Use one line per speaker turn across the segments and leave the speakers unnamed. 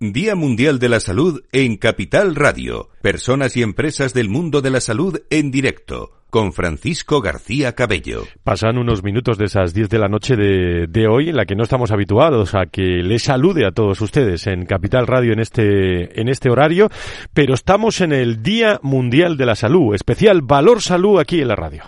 Día Mundial de la Salud en Capital Radio. Personas y empresas del mundo de la salud en directo. Con Francisco García Cabello.
Pasan unos minutos de esas 10 de la noche de, hoy en la que no estamos habituados a que les salude a todos ustedes en Capital Radio en este, en este horario, pero estamos en el Día Mundial de la Salud, especial Valor Salud aquí en la radio.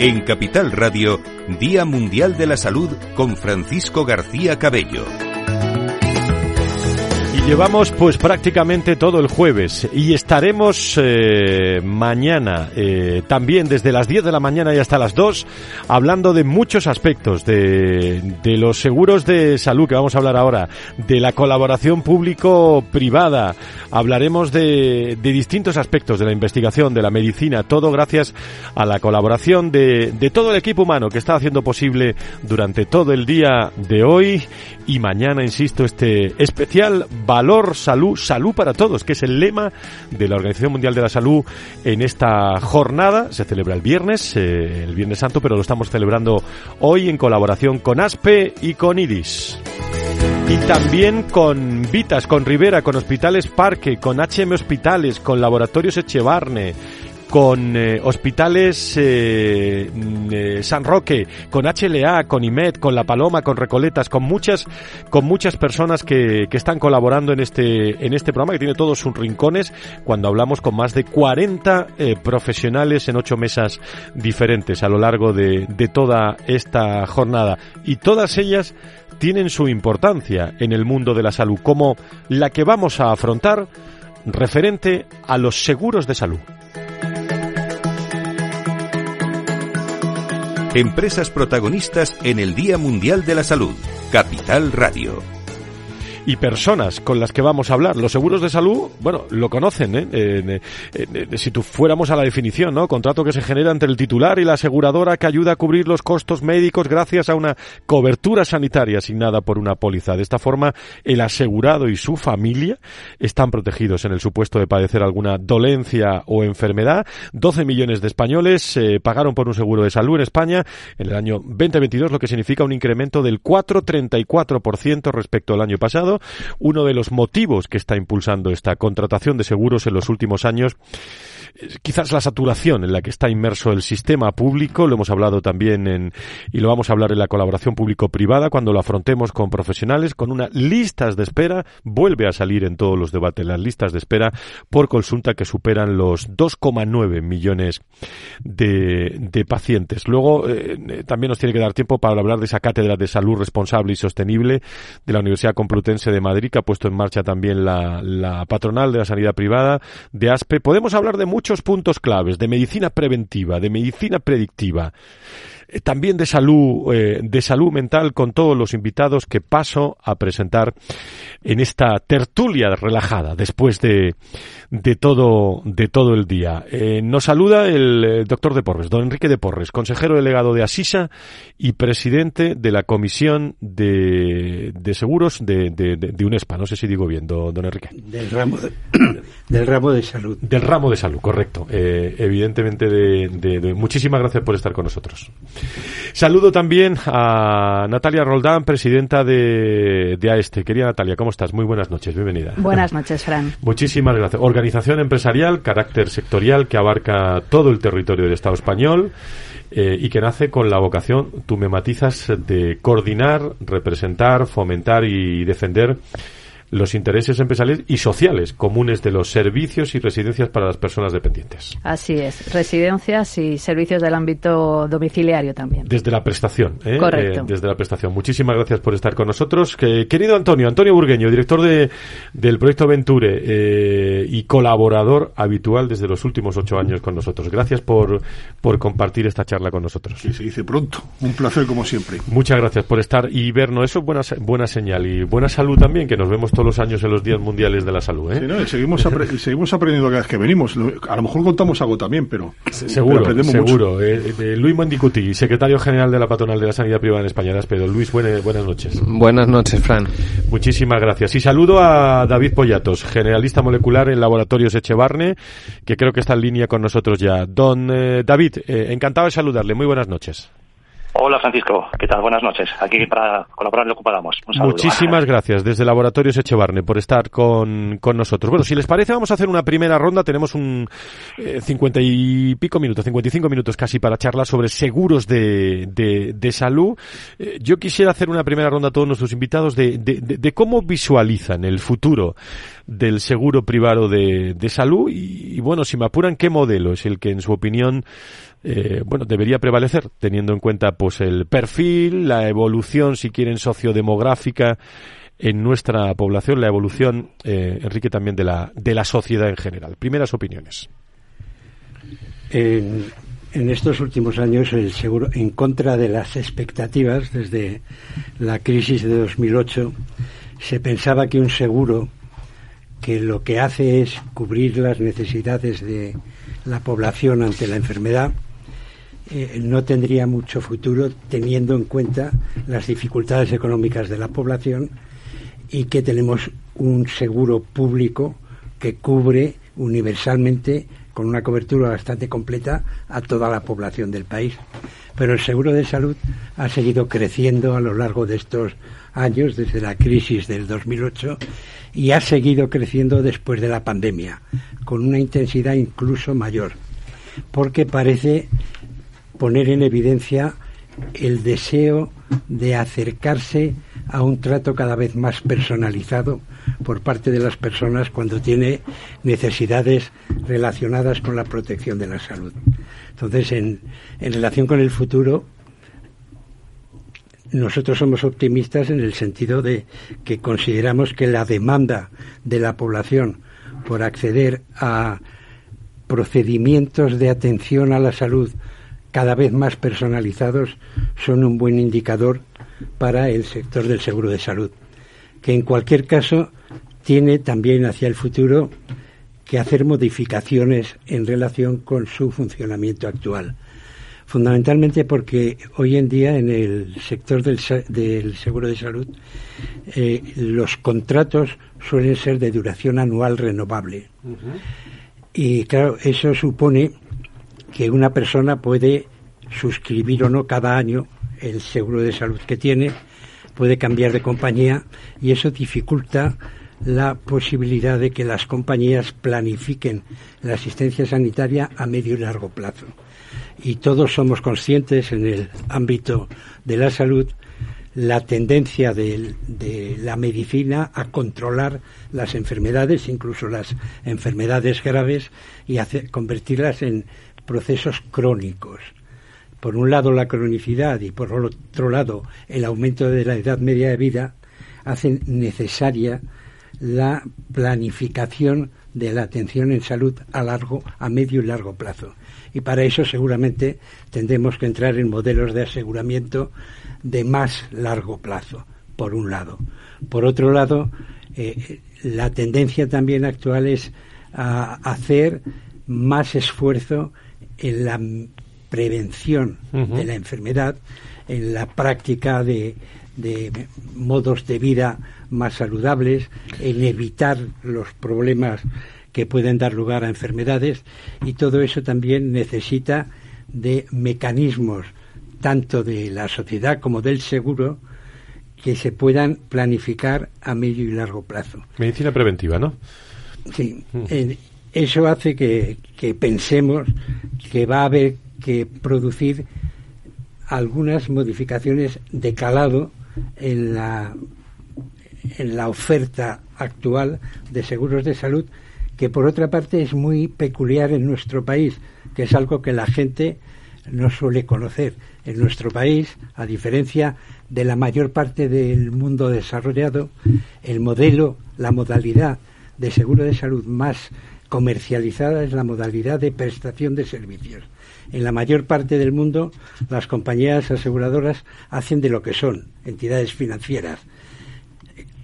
En Capital Radio, Día Mundial de la Salud con Francisco García Cabello.
Llevamos pues prácticamente todo el jueves y estaremos eh, mañana eh, también desde las 10 de la mañana y hasta las 2 hablando de muchos aspectos de, de los seguros de salud que vamos a hablar ahora, de la colaboración público-privada, hablaremos de, de, distintos aspectos de la investigación, de la medicina, todo gracias a la colaboración de, de todo el equipo humano que está haciendo posible durante todo el día de hoy. Y mañana, insisto, este especial valor salud, salud para todos, que es el lema de la Organización Mundial de la Salud en esta jornada. Se celebra el viernes, eh, el Viernes Santo, pero lo estamos celebrando hoy en colaboración con ASPE y con IDIS. Y también con Vitas, con Rivera, con Hospitales Parque, con HM Hospitales, con Laboratorios Echevarne, con eh, hospitales eh, eh, San Roque, con HLA, con IMED, con La Paloma, con Recoletas, con muchas, con muchas personas que, que, están colaborando en este, en este programa que tiene todos sus rincones cuando hablamos con más de 40 profesionales en ocho mesas diferentes a lo largo de, de toda esta jornada. Y todas ellas tienen su importancia en el mundo de la salud, como la que vamos a afrontar referente a los seguros de salud.
Empresas protagonistas en el Día Mundial de la Salud. Capital Radio
y personas con las que vamos a hablar. Los seguros de salud, bueno, lo conocen, ¿eh? Eh, eh, si tú fuéramos a la definición, ¿no? Contrato que se genera entre el titular y la aseguradora que ayuda a cubrir los costos médicos gracias a una cobertura sanitaria asignada por una póliza. De esta forma, el asegurado y su familia están protegidos en el supuesto de padecer alguna dolencia o enfermedad. 12 millones de españoles pagaron por un seguro de salud en España en el año 2022, lo que significa un incremento del 4,34% respecto al año pasado uno de los motivos que está impulsando esta contratación de seguros en los últimos años quizás la saturación en la que está inmerso el sistema público, lo hemos hablado también en, y lo vamos a hablar en la colaboración público-privada cuando lo afrontemos con profesionales, con unas listas de espera, vuelve a salir en todos los debates las listas de espera por consulta que superan los 2,9 millones de, de, pacientes. Luego, eh, también nos tiene que dar tiempo para hablar de esa cátedra de salud responsable y sostenible de la Universidad Complutense de Madrid, que ha puesto en marcha también la, la patronal de la sanidad privada, de ASPE. Podemos hablar de muchos puntos claves de medicina preventiva, de medicina predictiva, también de salud, eh, de salud mental con todos los invitados que paso a presentar en esta tertulia relajada después de, de todo, de todo el día. Eh, nos saluda el, el, doctor de Porres, don Enrique de Porres, consejero delegado de Asisa y presidente de la Comisión de, de Seguros de, de, de, UNESPA. No sé si digo bien, don, don Enrique.
Del ramo de, del ramo de salud.
Del ramo de salud, correcto. Eh, evidentemente, de, muchísimas gracias por estar con nosotros. Saludo también a Natalia Roldán, presidenta de, de AESTE. Querida Natalia, ¿cómo estás? Muy buenas noches, bienvenida.
Buenas noches, Fran.
Muchísimas gracias. Organización empresarial, carácter sectorial que abarca todo el territorio del Estado español eh, y que nace con la vocación, tú me matizas, de coordinar, representar, fomentar y defender los intereses empresariales y sociales comunes de los servicios y residencias para las personas dependientes.
Así es, residencias y servicios del ámbito domiciliario también.
Desde la prestación, ¿eh?
Correcto.
Eh, desde la prestación. Muchísimas gracias por estar con nosotros. Que, querido Antonio, Antonio Burgueño, director de, del proyecto Venture eh, y colaborador habitual desde los últimos ocho años con nosotros. Gracias por, por compartir esta charla con nosotros.
Que se dice pronto. Un placer como siempre.
Muchas gracias por estar y vernos. Eso es buena, buena señal y buena salud también, que nos vemos todos los años en los días mundiales de la salud. ¿eh?
Sí, no, y seguimos, apre- seguimos aprendiendo cada vez que venimos. A lo mejor contamos algo también, pero.
Seguro,
pero aprendemos mucho.
seguro. Eh, eh, Luis Mondicuti, secretario general de la Patronal de la Sanidad Privada en España. Pero Luis, buena- buenas noches.
Buenas noches, Fran.
Muchísimas gracias. Y saludo a David Pollatos, generalista molecular en Laboratorios Echevarne, que creo que está en línea con nosotros ya. Don eh, David, eh, encantado de saludarle. Muy buenas noches.
Hola Francisco, ¿qué tal? Buenas noches. Aquí para colaborar lo saludo.
Muchísimas gracias desde Laboratorios Echevarne por estar con, con nosotros. Bueno, si les parece, vamos a hacer una primera ronda. Tenemos un eh, cincuenta y pico minutos, 55 minutos casi para charlar sobre seguros de, de, de salud. Eh, yo quisiera hacer una primera ronda a todos nuestros invitados de, de, de- de cómo visualizan el futuro del seguro privado de, de salud y, y, bueno, si me apuran, qué modelo es el que en su opinión eh, bueno, debería prevalecer, teniendo en cuenta pues el perfil, la evolución, si quieren, sociodemográfica en nuestra población, la evolución, eh, Enrique, también de la, de la sociedad en general. Primeras opiniones.
En, estos últimos años, el seguro, en contra de las expectativas, desde la crisis de 2008, se pensaba que un seguro que lo que hace es cubrir las necesidades de la población ante la enfermedad, eh, no tendría mucho futuro teniendo en cuenta las dificultades económicas de la población y que tenemos un seguro público que cubre universalmente con una cobertura bastante completa a toda la población del país. Pero el seguro de salud ha seguido creciendo a lo largo de estos años, desde la crisis del 2008, y ha seguido creciendo después de la pandemia, con una intensidad incluso mayor, porque parece poner en evidencia el deseo de acercarse a un trato cada vez más personalizado por parte de las personas cuando tiene necesidades relacionadas con la protección de la salud. Entonces, en, en relación con el futuro, nosotros somos optimistas en el sentido de que consideramos que la demanda de la población por acceder a procedimientos de atención a la salud cada vez más personalizados son un buen indicador para el sector del seguro de salud, que en cualquier caso tiene también hacia el futuro que hacer modificaciones en relación con su funcionamiento actual. Fundamentalmente porque hoy en día en el sector del, se- del seguro de salud eh, los contratos suelen ser de duración anual renovable. Y claro, eso supone que una persona puede suscribir o no cada año el seguro de salud que tiene, puede cambiar de compañía y eso dificulta la posibilidad de que las compañías planifiquen la asistencia sanitaria a medio y largo plazo. Y todos somos conscientes en el ámbito de la salud la tendencia de, la medicina a controlar las enfermedades, incluso las enfermedades graves, y hacer- convertirlas en procesos crónicos. Por un lado la cronicidad y por otro lado el aumento de la edad media de vida hacen necesaria la planificación de la atención en salud a largo, a medio y largo plazo. Y para eso seguramente tendremos que entrar en modelos de aseguramiento de más largo plazo, por un lado. Por otro lado, eh, la tendencia también actual es a hacer más esfuerzo en la prevención de la enfermedad, en la práctica de, de modos de vida más saludables, en evitar los problemas que pueden dar lugar a enfermedades y todo eso también necesita de mecanismos tanto de la sociedad como del seguro que se puedan planificar a medio y largo plazo.
Medicina preventiva, ¿no?
Sí, eh, eso hace que, pensemos que va a haber que producir algunas modificaciones de calado en la, en la oferta actual de seguros de salud, que por otra parte es muy peculiar en nuestro país, que es algo que la gente no suele conocer. En nuestro país, a diferencia de la mayor parte del mundo desarrollado, el modelo, la modalidad de seguro de salud más comercializada es la modalidad de prestación de servicios. En la mayor parte del mundo, las compañías aseguradoras hacen de lo que son entidades financieras,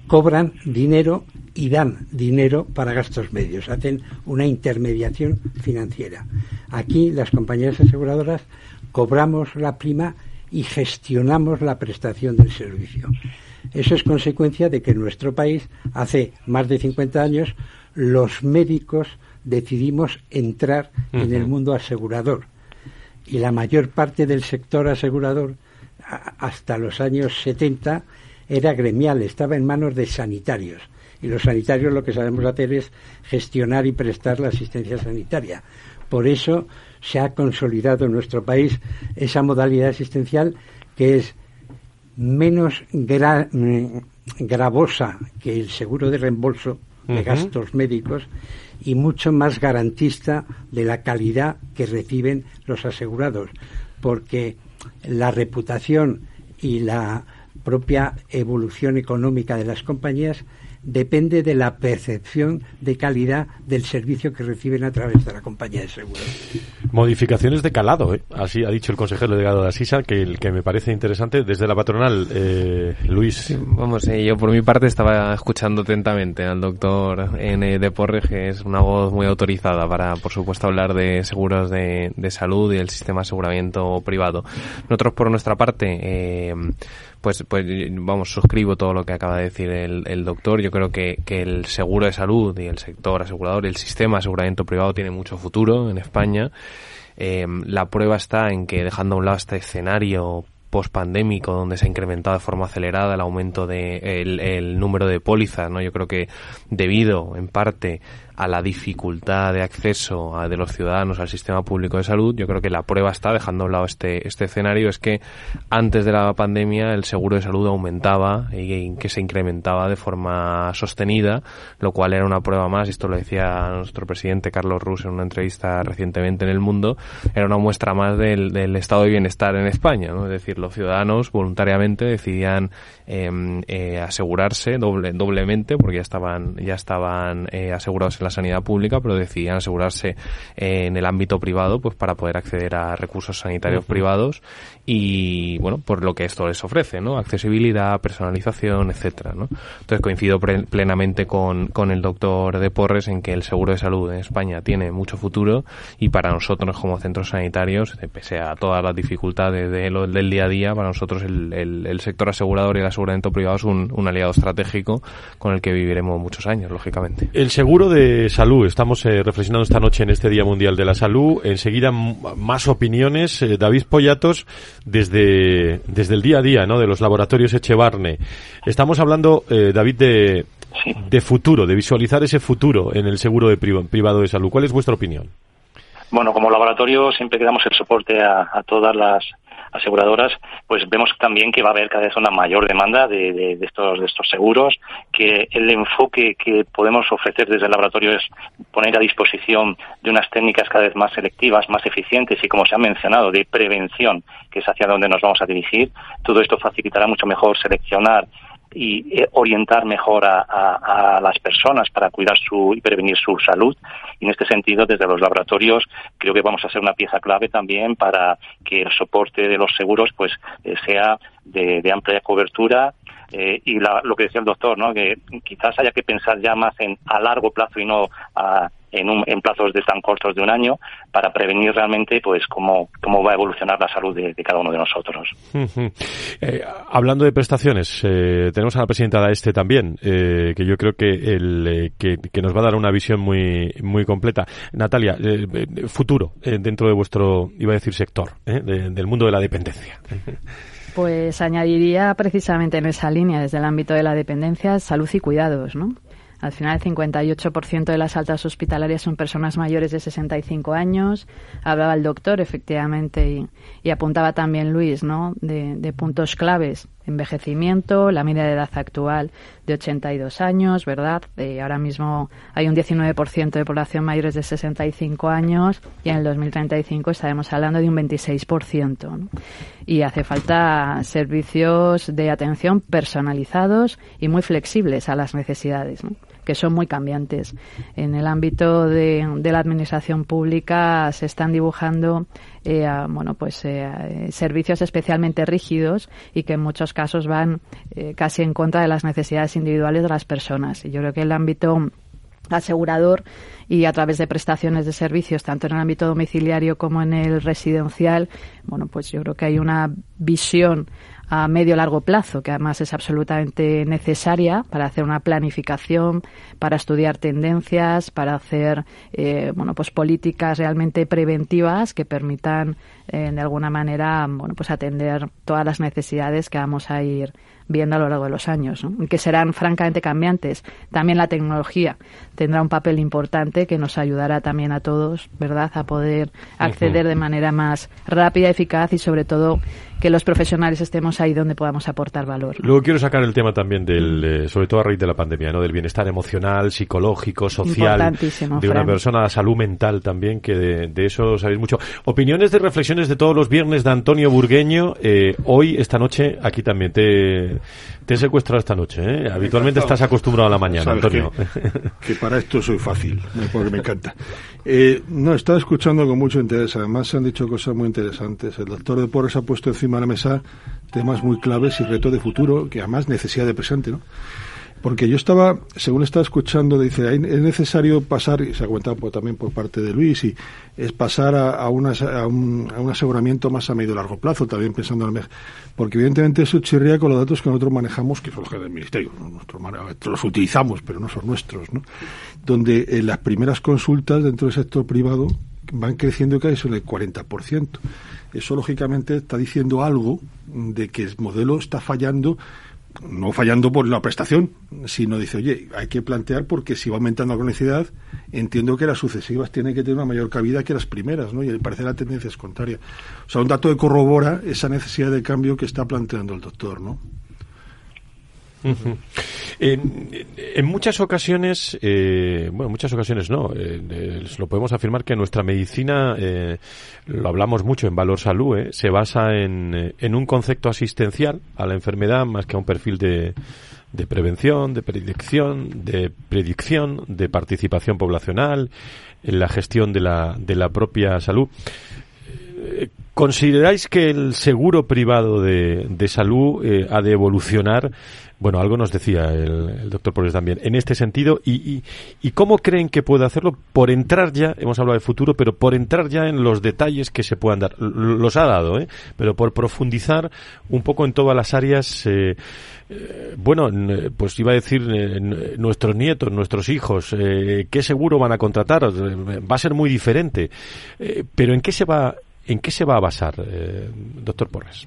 cobran dinero y dan dinero para gastos medios, hacen una intermediación financiera. Aquí las compañías aseguradoras cobramos la prima y gestionamos la prestación del servicio. Eso es consecuencia de que en nuestro país, hace más de 50 años, los médicos decidimos entrar en el mundo asegurador. Y la mayor parte del sector asegurador, hasta los años 70, era gremial, estaba en manos de sanitarios. Y los sanitarios lo que sabemos hacer es gestionar y prestar la asistencia sanitaria. Por eso se ha consolidado en nuestro país esa modalidad asistencial que es menos mm, gravosa que el seguro de reembolso de gastos médicos y mucho más garantista de la calidad que reciben los asegurados, porque la reputación y la propia evolución económica de las compañías depende de la percepción de calidad del servicio que reciben a través de la compañía de seguros.
Modificaciones de calado, ¿eh? así ha dicho el consejero delegado de Asisa, que, que me parece interesante. Desde la patronal, eh, Luis.
vamos, eh, yo por mi parte estaba escuchando atentamente al doctor N. de Porre, que es una voz muy autorizada para, por supuesto, hablar de seguros de, de salud y el sistema de aseguramiento privado. Nosotros, por nuestra parte, eh, pues, pues vamos, suscribo todo lo que acaba de decir el, el doctor. Yo creo que, que, el seguro de salud y el sector asegurador el sistema de aseguramiento privado tiene mucho futuro en España. Eh, la prueba está en que dejando a un lado este escenario post-pandémico donde se ha incrementado de forma acelerada el aumento de el, el número de pólizas, ¿no? Yo creo que debido en parte a la dificultad de acceso a, de los ciudadanos al sistema público de salud, yo creo que la prueba está, dejando a un lado este, este escenario, es que antes de la pandemia el seguro de salud aumentaba y, que se incrementaba de forma sostenida, lo cual era una prueba más, esto lo decía nuestro presidente Carlos Rus en una entrevista recientemente en El Mundo, era una muestra más del, estado de bienestar en España, es decir, los ciudadanos voluntariamente decidían em, eh, asegurarse doble, doblemente, porque ya estaban, ya estaban eh, asegurados la sanidad pública, pero decidían asegurarse en el ámbito privado, pues para poder acceder a recursos sanitarios privados y, bueno, por lo que esto les ofrece, ¿no? Accesibilidad, personalización, etcétera, ¿no? Entonces coincido plenamente con, con el doctor de Porres en que el seguro de salud en España tiene mucho futuro y para nosotros como centros sanitarios, eh, pese a todas las dificultades de lo, del día a día, para nosotros el, el, el sector asegurador y el aseguramiento privado es un, un aliado estratégico con el que viviremos muchos años, lógicamente.
El seguro de salud. Estamos eh, reflexionando esta noche en este Día Mundial de la Salud. Enseguida más opiniones. Eh, David Pollatos, desde, desde el día a día, ¿no? De los laboratorios Echevarne. Estamos hablando, eh, David, de, de futuro, de visualizar ese futuro en el seguro de privado de salud. ¿Cuál es vuestra opinión?
Bueno, como laboratorio siempre que damos el soporte a todas las aseguradoras, pues vemos también que va a haber cada vez una mayor demanda de, de, estos, de estos seguros, que el enfoque que podemos ofrecer desde el laboratorio es poner a disposición de unas técnicas cada vez más selectivas, más eficientes y, como se ha mencionado, de prevención, que es hacia donde nos vamos a dirigir. Todo esto facilitará mucho mejor seleccionar y eh, orientar mejor a, las personas para cuidar su y prevenir su salud. Y en este sentido, desde los laboratorios, creo que vamos a ser una pieza clave también para que el soporte de los seguros pues eh, sea de, amplia cobertura. Eh, y la, lo que decía el doctor, ¿no? que quizás haya que pensar ya más en a largo plazo y no a en, un, en plazos de tan cortos de un año para prevenir realmente pues cómo, cómo va a evolucionar la salud de, de cada uno de nosotros.
Uh -huh. eh, hablando de prestaciones, eh, tenemos a la presidenta de este también, eh, que yo creo que, el, eh, que, que, nos va a dar una visión muy, muy completa. Natalia, eh, futuro dentro de vuestro, iba a decir sector, de, del mundo de la dependencia.
Pues añadiría precisamente en esa línea, desde el ámbito de la dependencia, salud y cuidados, ¿no? Al final, el 58% de las altas hospitalarias son personas mayores de 65 años. Hablaba el doctor, efectivamente, y, y apuntaba también Luis, ¿no? De, de, puntos claves. Envejecimiento, la media de edad actual de 82 años, ¿verdad? Eh, ahora mismo hay un 19% de población mayores de 65 años y en el 2035 estaremos hablando de un 26%. ¿no? Y hace falta servicios de atención personalizados y muy flexibles a las necesidades. Que son muy cambiantes. En el ámbito de, la administración pública se están dibujando eh, bueno, pues eh, servicios especialmente rígidos y que en muchos casos van eh, casi en contra de las necesidades individuales de las personas. Y yo creo que el ámbito asegurador y a través de prestaciones de servicios tanto en el ámbito domiciliario como en el residencial bueno pues yo creo que hay una visión a medio largo plazo, que además es absolutamente necesaria para hacer una planificación, para estudiar tendencias, para hacer eh, bueno pues políticas realmente preventivas que permitan eh, de alguna manera bueno pues atender todas las necesidades que vamos a ir viendo a lo largo de los años, que serán francamente cambiantes. También la tecnología tendrá un papel importante que nos ayudará también a todos, ¿verdad?, a poder acceder de manera más rápida, eficaz y sobre todo que los profesionales estemos ahí donde podamos aportar valor.
Luego quiero sacar el tema también del, eh, sobre todo a raíz de la pandemia, ¿no? Del bienestar emocional, psicológico, social de una persona, la salud mental también, que de, eso sabéis mucho. Opiniones de de todos los viernes de Antonio Burgueño. Eh, hoy, esta noche, aquí también te, te he secuestrado esta noche, ¿eh? Habitualmente estás acostumbrado a la mañana, Antonio.
Que, para esto soy fácil, porque me encanta. Eh, no, estaba escuchando con mucho interés. Además, se han dicho cosas muy interesantes. El doctor de Porres ha puesto encima de la mesa temas muy claves y reto de futuro, que además necesidad de presente, ¿no? Porque yo estaba, según estaba escuchando, dice, es necesario pasar, y se ha comentado pues, también por parte de Luis, y es pasar a, a, un, aseguramiento más a medio y largo plazo, también pensando en el Porque evidentemente eso chirría con los datos que nosotros manejamos, que son los del Ministerio, los utilizamos, pero no son nuestros, ¿no? Donde en las primeras consultas dentro del sector privado van creciendo casi sobre el 40%. Eso, lógicamente, está diciendo algo de que el modelo está fallando no fallando por la prestación, sino dice, oye, hay que plantear porque si va aumentando la cronicidad, entiendo que las sucesivas tienen que tener una mayor cabida que las primeras, ¿no? Y al parecer la tendencia es contraria. O sea, un dato que corrobora esa necesidad de cambio que está planteando el doctor, ¿no?
En, muchas ocasiones, eh, bueno, en muchas ocasiones no, eh, lo podemos afirmar que nuestra medicina, eh, lo hablamos mucho en Valor Salud, eh, se basa en, en, un concepto asistencial a la enfermedad más que a un perfil de, de prevención, de predicción, de predicción, de participación poblacional, en la gestión de la, de la propia salud. ¿Consideráis que el seguro privado de, de salud ha de evolucionar bueno, algo nos decía el, doctor Pérez también en este sentido. Y, y, cómo creen que puede hacerlo? Por entrar ya, hemos hablado de futuro, pero por entrar ya en los detalles que se puedan dar. Los ha dado, ¿eh? Pero por profundizar un poco en todas las áreas. Eh, eh, bueno, pues iba a decir nuestros nietos, nuestros hijos, ¿qué seguro van a contratar? Va a ser muy diferente. pero ¿en qué se va, en qué se va a basar, doctor Porres?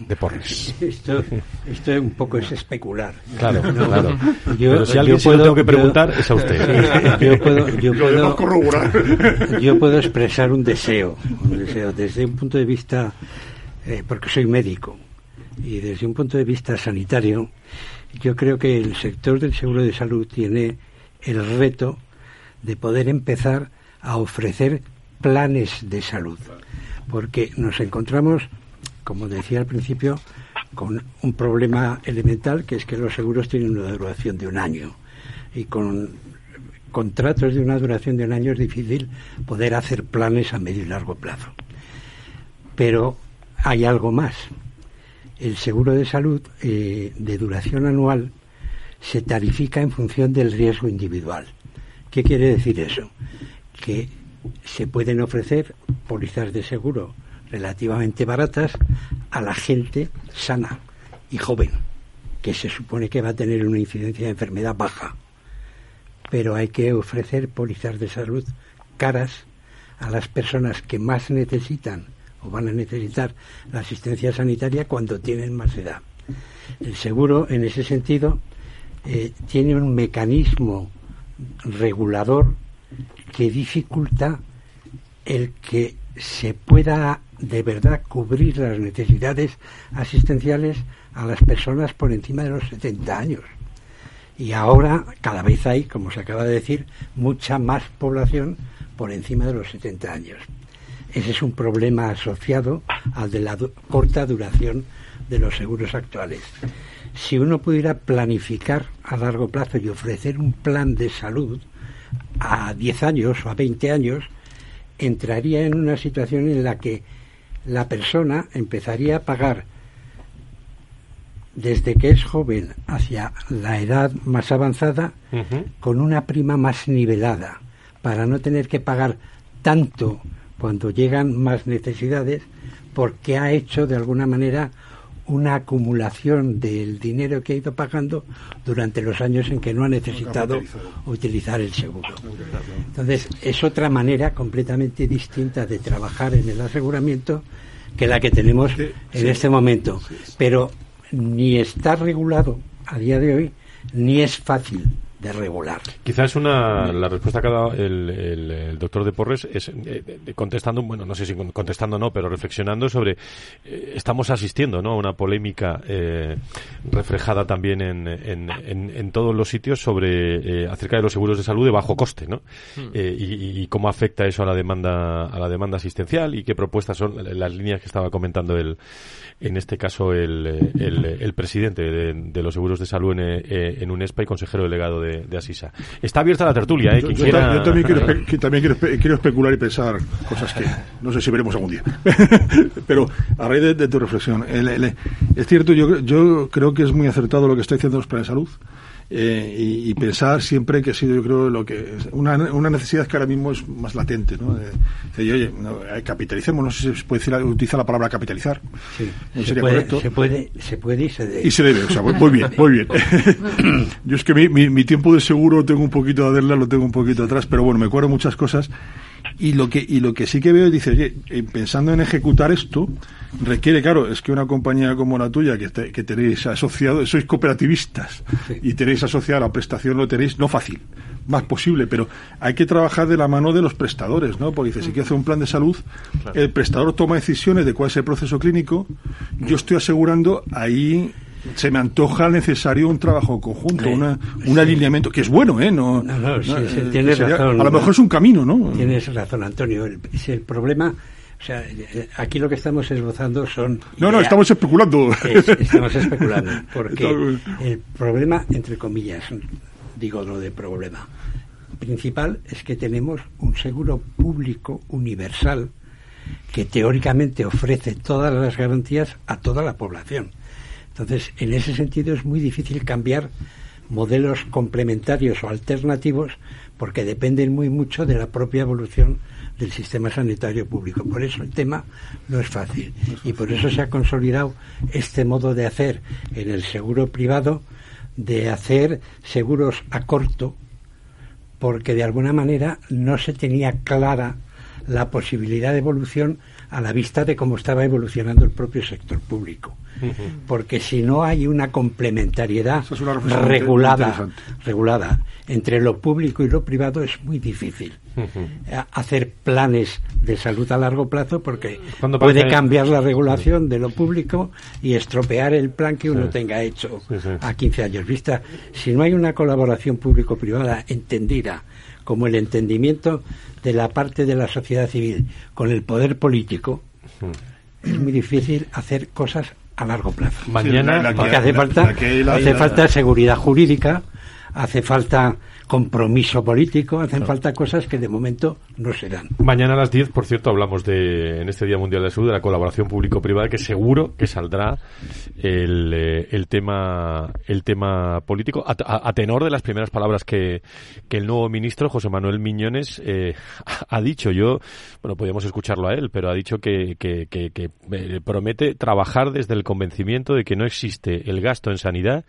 de Porres.
Esto, esto un poco es especular.
Claro, claro. Pero si alguien puedo, tengo que preguntar es a usted.
yo, puedo, yo, puedo, yo puedo expresar un deseo, un deseo desde un punto de vista, eh, porque soy médico, y desde un punto de vista sanitario, yo creo que el sector del seguro de salud tiene el reto de poder empezar a ofrecer planes de salud, porque nos encontramos como decía al principio, con un problema elemental que es que los seguros tienen una duración de un año y con contratos de una duración de un año es difícil poder hacer planes a medio y largo plazo. Pero hay algo más. El seguro de salud eh, de duración anual se tarifica en función del riesgo individual. ¿Qué quiere decir eso? Que se pueden ofrecer pólizas de seguro relativamente baratas a la gente sana y joven, que se supone que va a tener una incidencia de enfermedad baja. Pero hay que ofrecer pólizas de salud caras a las personas que más necesitan o van a necesitar la asistencia sanitaria cuando tienen más edad. El seguro, en ese sentido, eh, tiene un mecanismo regulador que dificulta el que se pueda de verdad cubrir las necesidades asistenciales a las personas por encima de los 70 años. Y ahora cada vez hay, como se acaba de decir, mucha más población por encima de los 70 años. Ese es un problema asociado al de la corta duración de los seguros actuales. Si uno pudiera planificar a largo plazo y ofrecer un plan de salud a 10 años o a 20 años, entraría en una situación en la que la persona empezaría a pagar desde que es joven hacia la edad más avanzada con una prima más nivelada, para no tener que pagar tanto cuando llegan más necesidades, porque ha hecho de alguna manera una acumulación del dinero que ha ido pagando durante los años en que no ha necesitado utilizar el seguro. Entonces, es otra manera completamente distinta de trabajar en el aseguramiento que la que tenemos en este momento. Pero ni está regulado a día de hoy, ni es fácil de regular.
Quizás una la respuesta que ha dado el, doctor de Porres es eh, contestando, bueno, no sé si contestando no, pero reflexionando sobre eh, estamos asistiendo, ¿no? a una polémica eh, reflejada también en, en, todos los sitios sobre acerca de los seguros de salud de bajo coste, ¿no? Hmm. Y, y, cómo afecta eso a la demanda a la demanda asistencial y qué propuestas son las líneas que estaba comentando el en este caso el, el, presidente de, los seguros de salud en, eh, en UNESPA y consejero delegado de, Asisa. Está abierta la tertulia, ¿eh?
Yo, también, quiero, también quiero, especular y pensar cosas que no sé si veremos algún día. Pero a raíz de, tu reflexión, es cierto, yo, yo creo que es muy acertado lo que está diciendo los planes de salud. Eh, y, pensar siempre que ha sido, yo creo, lo que una, una necesidad que ahora mismo es más latente, ¿no? oye, eh, capitalicemos, no sé si se puede decir, utilizar la palabra capitalizar.
Sí, se sería puede, correcto. Se puede, se puede y se debe.
Y se debe, o sea, muy bien, muy bien. yo es que mi, mi, mi, tiempo de seguro tengo un poquito de hacerla, lo tengo un poquito atrás, pero bueno, me acuerdo muchas cosas y lo que, y lo que sí que veo, dice, oye, eh, pensando en ejecutar esto, requiere, claro, es que una compañía como la tuya, que, que tenéis asociado, sois cooperativistas, y tenéis asociado la prestación, lo tenéis, no fácil, más posible, pero hay que trabajar de la mano de los prestadores, ¿no? Porque dice, si quiere hacer un plan de salud, el prestador toma decisiones de cuál es el proceso clínico, yo estoy asegurando ahí se me antoja necesario un trabajo conjunto, una, un alineamiento, que es bueno, ¿eh? No, no,
eh, tienes razón.
A lo mejor es un camino, ¿no?
Tienes razón, Antonio. El, el problema, o sea, eh, aquí lo que estamos esbozando son...
No, no, estamos especulando.
estamos especulando, porque el problema, entre comillas, digo lo de problema, principal es que tenemos un seguro público universal que teóricamente ofrece todas las garantías a toda la población. Entonces, en ese sentido es muy difícil cambiar modelos complementarios o alternativos porque dependen muy mucho de la propia evolución del sistema sanitario público. Por eso el tema no es fácil y por eso se ha consolidado este modo de hacer en el seguro privado de hacer seguros a corto porque de alguna manera no se tenía clara la posibilidad de evolución a la vista de cómo estaba evolucionando el propio sector público. Porque si no hay una complementariedad regulada, regulada entre lo público y lo privado es muy difícil hacer planes de salud a largo plazo porque puede cambiar la regulación de lo público y estropear el plan que uno tenga hecho a 15 años vista. Si no hay una colaboración público-privada entendida como el entendimiento de la parte de la sociedad civil con el poder político, es muy difícil hacer cosas a largo plazo.
Mañana,
porque hace falta, hace falta seguridad jurídica, hace falta compromiso político, hacen falta cosas que de momento no se dan.
Mañana a las 10, por cierto, hablamos de, en este Día Mundial de la Salud, de la colaboración público-privada, que seguro que saldrá el, eh, el, tema, el tema político, a, tenor de las primeras palabras que, que el nuevo ministro, José Manuel Miñones, eh, ha dicho. Yo, bueno, podríamos escucharlo a él, pero ha dicho que, que, que, que eh, promete trabajar desde el convencimiento de que no existe el gasto en sanidad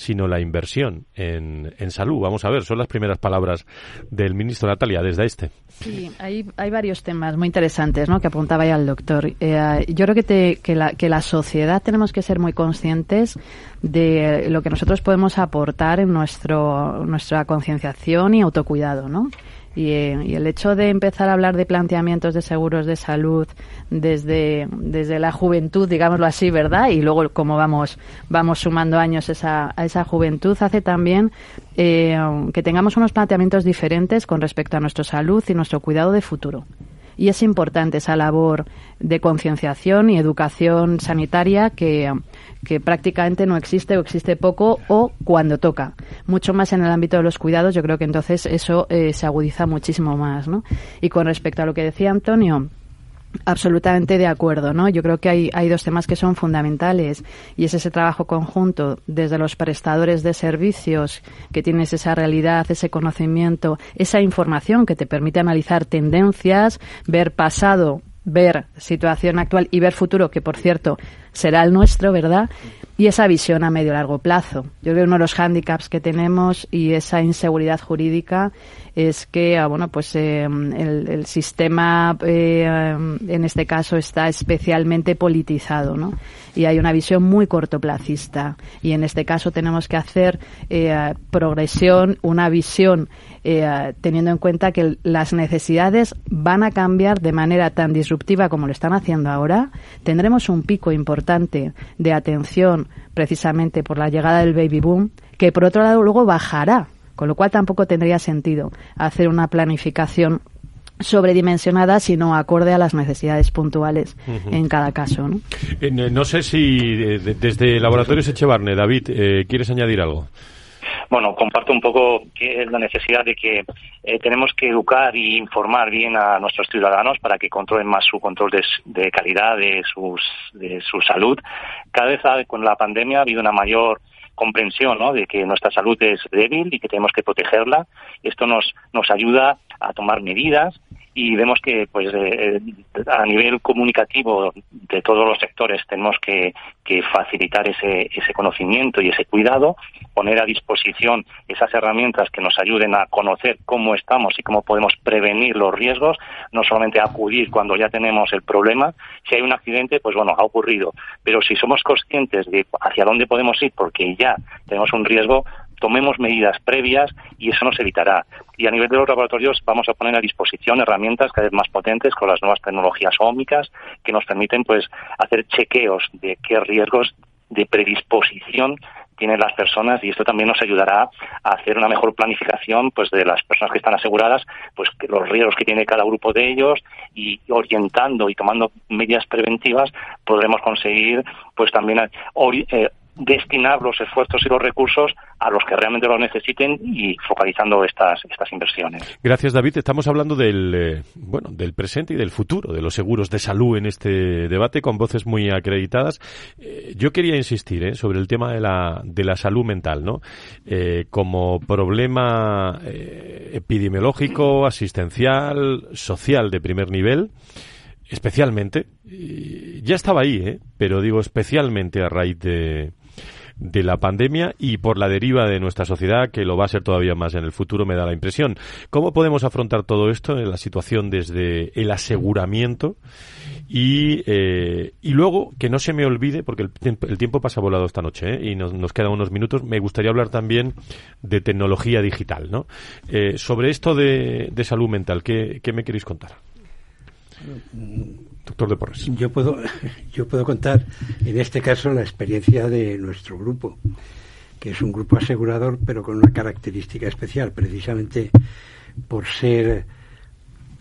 sino la inversión en, en, salud. Vamos a ver, son las primeras palabras del ministro Natalia desde este.
Sí, hay, hay varios temas muy interesantes ¿no? que apuntaba ya el doctor. Eh, yo creo que, te, que, la, que la sociedad tenemos que ser muy conscientes de lo que nosotros podemos aportar en nuestro, nuestra concienciación y autocuidado, ¿no? Eh, y, el hecho de empezar a hablar de planteamientos de seguros de salud desde, desde la juventud, digámoslo así, ¿verdad? Y luego como vamos, vamos sumando años esa, a esa juventud, hace también eh, que tengamos unos planteamientos diferentes con respecto a nuestra salud y nuestro cuidado de futuro Y es importante esa labor de concienciación y educación sanitaria que, que prácticamente no existe o existe poco o cuando toca. Mucho más en el ámbito de los cuidados, yo creo que entonces eso eh, se agudiza muchísimo más. ¿no? Y con respecto a lo que decía Antonio, Absolutamente de acuerdo, ¿no? Yo creo que hay, hay dos temas que son fundamentales y es ese trabajo conjunto desde los prestadores de servicios que tienes esa realidad, ese conocimiento, esa información que te permite analizar tendencias, ver pasado, ver situación actual y ver futuro, que por cierto será el nuestro, ¿verdad? Y esa visión a medio largo plazo. Yo creo que uno de los hándicaps que tenemos y esa inseguridad jurídica es que, ah, bueno, pues eh, el, sistema eh, en este caso está especialmente politizado, ¿no? Y hay una visión muy cortoplacista. Y en este caso tenemos que hacer eh, progresión, una visión teniendo en cuenta que las necesidades van a cambiar de manera tan disruptiva como lo están haciendo ahora. Tendremos un pico importante de atención precisamente por la llegada del baby boom, que por otro lado luego bajará con lo cual tampoco tendría sentido hacer una planificación sobredimensionada, sino acorde a las necesidades puntuales en cada caso. ¿no?
Eh, sé si eh, desde Laboratorios Echevarne, David, eh, ¿quieres añadir algo?
Bueno, comparto un poco que es la necesidad de que tenemos que educar y informar bien a nuestros ciudadanos para que controlen más su control de, calidad de, sus, de su salud. Cada vez con la pandemia ha habido una mayor comprensión ¿no? de que nuestra salud es débil y que tenemos que protegerla. Esto nos, nos ayuda a tomar medidas y vemos que pues eh, a nivel comunicativo de todos los sectores tenemos que, facilitar ese, ese conocimiento y ese cuidado, poner a disposición esas herramientas que nos ayuden a conocer cómo estamos y cómo podemos prevenir los riesgos, no solamente acudir cuando ya tenemos el problema, si hay un accidente, pues bueno, ha ocurrido, pero si somos conscientes de hacia dónde podemos ir porque ya tenemos un riesgo, tomemos medidas previas y eso nos evitará. Y a nivel de los laboratorios vamos a poner a disposición herramientas cada vez más potentes con las nuevas tecnologías ómicas que nos permiten pues hacer chequeos de qué riesgos de predisposición tienen las personas y esto también nos ayudará a hacer una mejor planificación pues de las personas que están aseguradas pues los riesgos que tiene cada grupo de ellos y orientando y tomando medidas preventivas podremos conseguir pues también eh, destinar los esfuerzos y los recursos a los que realmente lo necesiten y focalizando estas estas inversiones.
Gracias David. Estamos hablando del eh, bueno del presente y del futuro de los seguros de salud en este debate con voces muy acreditadas. Eh, yo quería insistir eh, sobre el tema de la de la salud mental, ¿no? como problema epidemiológico, asistencial, social de primer nivel especialmente, ya estaba ahí, ¿eh? pero digo especialmente a raíz de, de la pandemia y por la deriva de nuestra sociedad, que lo va a ser todavía más en el futuro, me da la impresión. ¿Cómo podemos afrontar todo esto en la situación desde el aseguramiento? Y, eh, y luego, que no se me olvide, porque el, tiempo pasa volado esta noche ¿eh? y nos, quedan unos minutos, me gustaría hablar también de tecnología digital. ¿no? Eh, sobre esto de, de salud mental, ¿qué, ¿qué me queréis contar?
Doctor de Porres. Yo puedo, yo puedo contar, en este caso, la experiencia de nuestro grupo, que es un grupo asegurador, pero con una característica especial, precisamente por ser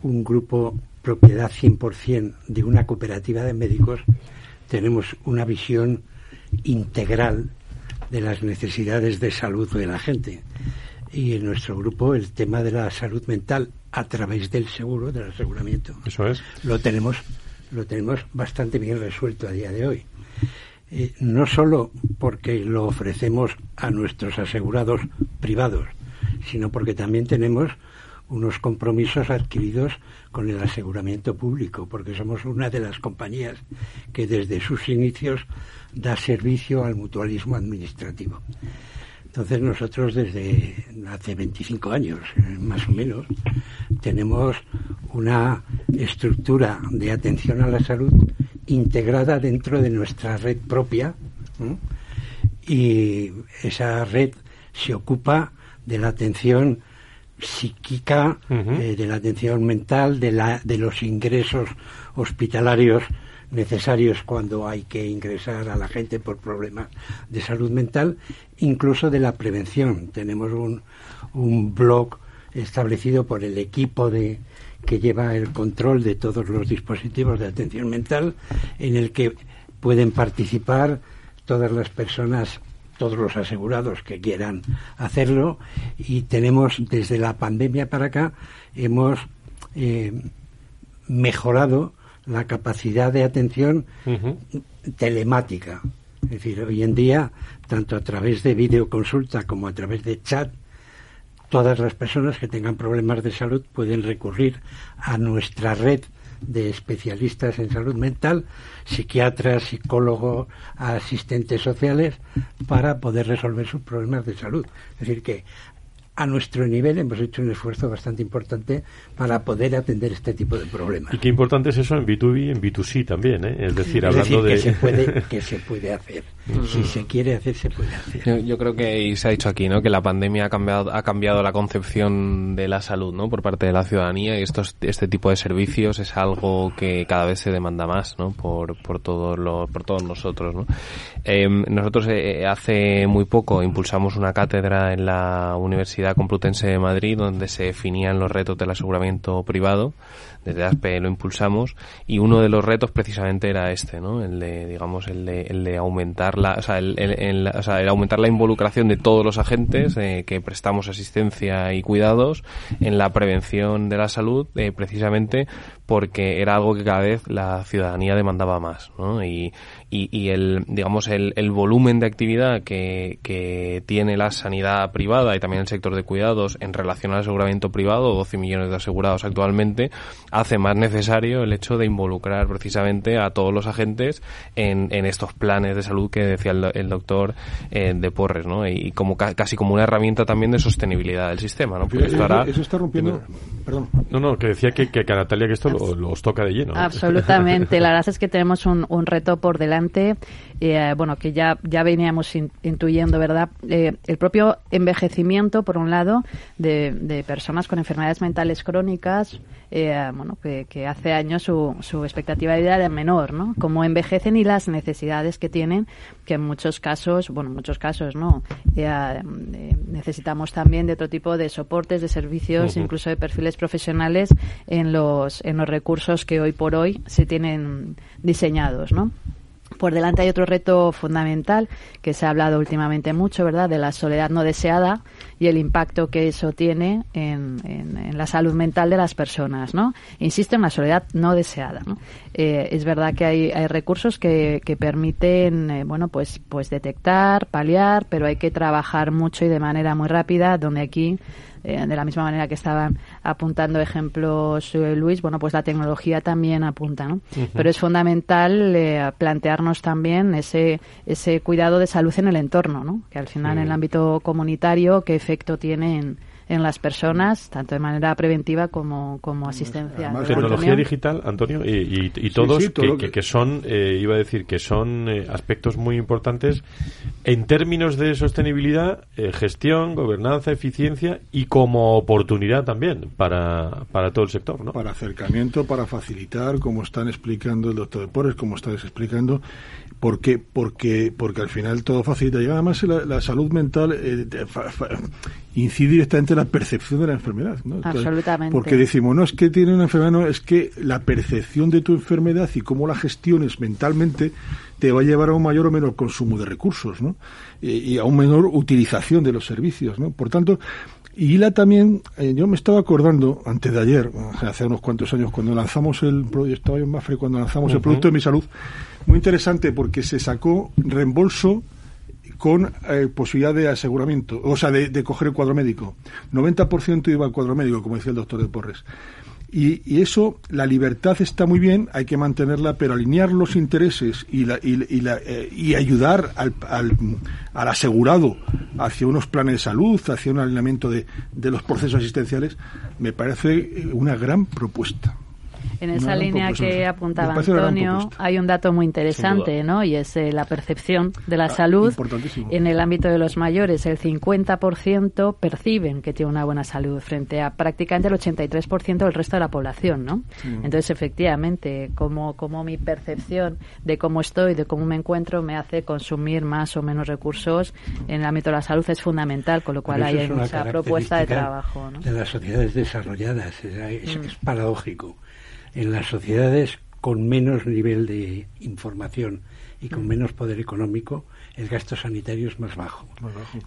un grupo propiedad 100% de una cooperativa de médicos, tenemos una visión integral de las necesidades de salud de la gente. Y en nuestro grupo el tema de la salud mental a través del seguro, del aseguramiento,
Eso es.
lo tenemos lo tenemos bastante bien resuelto a día de hoy. Eh, no solo porque lo ofrecemos a nuestros asegurados privados, sino porque también tenemos unos compromisos adquiridos con el aseguramiento público, porque somos una de las compañías que desde sus inicios da servicio al mutualismo administrativo. Entonces nosotros desde hace 25 años, eh, más o menos, tenemos una estructura de atención a la salud integrada dentro de nuestra red propia y esa red se ocupa de la atención psíquica, eh, de la atención mental, de, la, de los ingresos hospitalarios necesarios cuando hay que ingresar a la gente por problemas de salud mental, incluso de la prevención. Tenemos un, un blog establecido por el equipo de que lleva el control de todos los dispositivos de atención mental, en el que pueden participar todas las personas todos los asegurados que quieran hacerlo y tenemos desde la pandemia para acá hemos eh, mejorado la capacidad de atención telemática. Es decir, hoy en día, tanto a través de videoconsulta como a través de chat, todas las personas que tengan problemas de salud pueden recurrir a nuestra red de especialistas en salud mental, psiquiatras, psicólogos, asistentes sociales, para poder resolver sus problemas de salud. Es decir, que a nuestro nivel hemos hecho un esfuerzo bastante importante para poder atender este tipo de problemas.
Y qué importante es eso en B2B y en B2C también, ¿eh? Es decir, hablando
de...
Que
se, puede, que se puede hacer. si se quiere hacer, se puede hacer.
Yo, creo que se ha dicho aquí, ¿no? Que la pandemia ha cambiado, ha cambiado la concepción de la salud, ¿no? Por parte de la ciudadanía y estos, este tipo de servicios es algo que cada vez se demanda más, ¿no? Por, por, todos, los, por todos nosotros, ¿no? Em, nosotros eh, hace muy poco impulsamos una cátedra en la Universidad Complutense de Madrid, donde se definían los retos del aseguramiento privado. Desde ASPE lo impulsamos y uno de los retos precisamente era este, ¿no? El de, digamos, el de, el de aumentar la, o sea, el, el, o sea, el aumentar la involucración de todos los agentes eh, que prestamos asistencia y cuidados en la prevención de la salud, eh, precisamente porque era algo que cada vez la ciudadanía demandaba más, ¿no? Y, y, y el, digamos, el, el volumen de actividad que, que tiene la sanidad privada y también el sector de cuidados en relación al aseguramiento privado, 12 millones de asegurados actualmente, hace más necesario el hecho de involucrar precisamente a todos los agentes en, en estos planes de salud que decía el, el doctor eh, de Porres, ¿no? Y, como casi como una herramienta también de sostenibilidad del sistema, ¿no?
Porque eso, hará... eso está rompiendo... Perdón.
No, no, que decía que, que, que Natalia que esto los toca de lleno.
Absolutamente. La verdad es que tenemos un, un reto por delante, eh, bueno, que ya, ya veníamos in, intuyendo, ¿verdad? Eh, el propio envejecimiento, por un lado, de, de personas con enfermedades mentales crónicas, eh, bueno, que, que, hace años su, su expectativa de vida era menor, ¿no? Cómo envejecen y las necesidades que tienen, que en muchos casos, bueno, en muchos casos no, eh, necesitamos también de otro tipo de soportes, de servicios, uh -huh. incluso de perfiles profesionales en los, en los recursos que hoy por hoy se tienen diseñados, ¿no? Por delante hay otro reto fundamental que se ha hablado últimamente mucho, ¿verdad? De la soledad no deseada y el impacto que eso tiene en, en, la salud mental de las personas, ¿no? Insisto en la soledad no deseada. Eh, es verdad que hay, recursos que, que permiten, eh, bueno, pues, pues detectar, paliar, pero hay que trabajar mucho y de manera muy rápida, donde aquí eh, de la misma manera que estaban apuntando ejemplos eh, Luis, bueno, pues la tecnología también apunta, ¿no? Uh -huh. Pero es fundamental eh, plantearnos también ese, ese cuidado de salud en el entorno, ¿no? Que al final uh -huh. en el ámbito comunitario, qué efecto tiene en, en las personas, tanto de manera preventiva como, como asistencia.
Además, tecnología digital, Antonio, y, y, y todos sí, sí, todo que, que, que, son, eh, iba a decir, que son eh, aspectos muy importantes en términos de sostenibilidad, eh, gestión, gobernanza, eficiencia y como oportunidad también para, para todo el sector, ¿no?
Para acercamiento, para facilitar, como están explicando el doctor de Porres, como estáis explicando, porque porque porque al final todo facilita y además la, la salud mental eh, fa, fa, incide directamente en la percepción de la enfermedad ¿no?
absolutamente
porque decimos no es que tiene una enfermedad no es que la percepción de tu enfermedad y cómo la gestiones mentalmente te va a llevar a un mayor o menor consumo de recursos ¿no? y, a una menor utilización de los servicios ¿no? por tanto y la también, eh, yo me estaba acordando antes de ayer, hace unos cuantos años, cuando lanzamos el proyecto, cuando lanzamos uh -huh. el producto de mi salud, muy interesante porque se sacó reembolso con eh, posibilidad de aseguramiento, o sea, de, coger el cuadro médico. 90% iba al cuadro médico, como decía el doctor de Porres. Y, eso, la libertad está muy bien, hay que mantenerla, pero alinear los intereses y, la, y, y, la, eh, ayudar al, al, al, asegurado hacia unos planes de salud, hacia un alineamiento de los procesos asistenciales, me parece una gran propuesta.
En esa línea que apuntaba Antonio, hay un dato muy interesante, ¿no? Y es eh, la percepción de la ah, salud. En el ámbito de los mayores, el 50% perciben que tiene una buena salud frente a prácticamente el 83% del resto de la población, ¿no? Entonces, efectivamente, como, como mi percepción de cómo estoy, de cómo me encuentro, me hace consumir más o menos recursos en el ámbito de la salud es fundamental, con lo cual hay mucha propuesta de trabajo.
De las sociedades desarrolladas, es, es paradójico en las sociedades con menos nivel de información y con menos poder económico, el gasto sanitario es más bajo.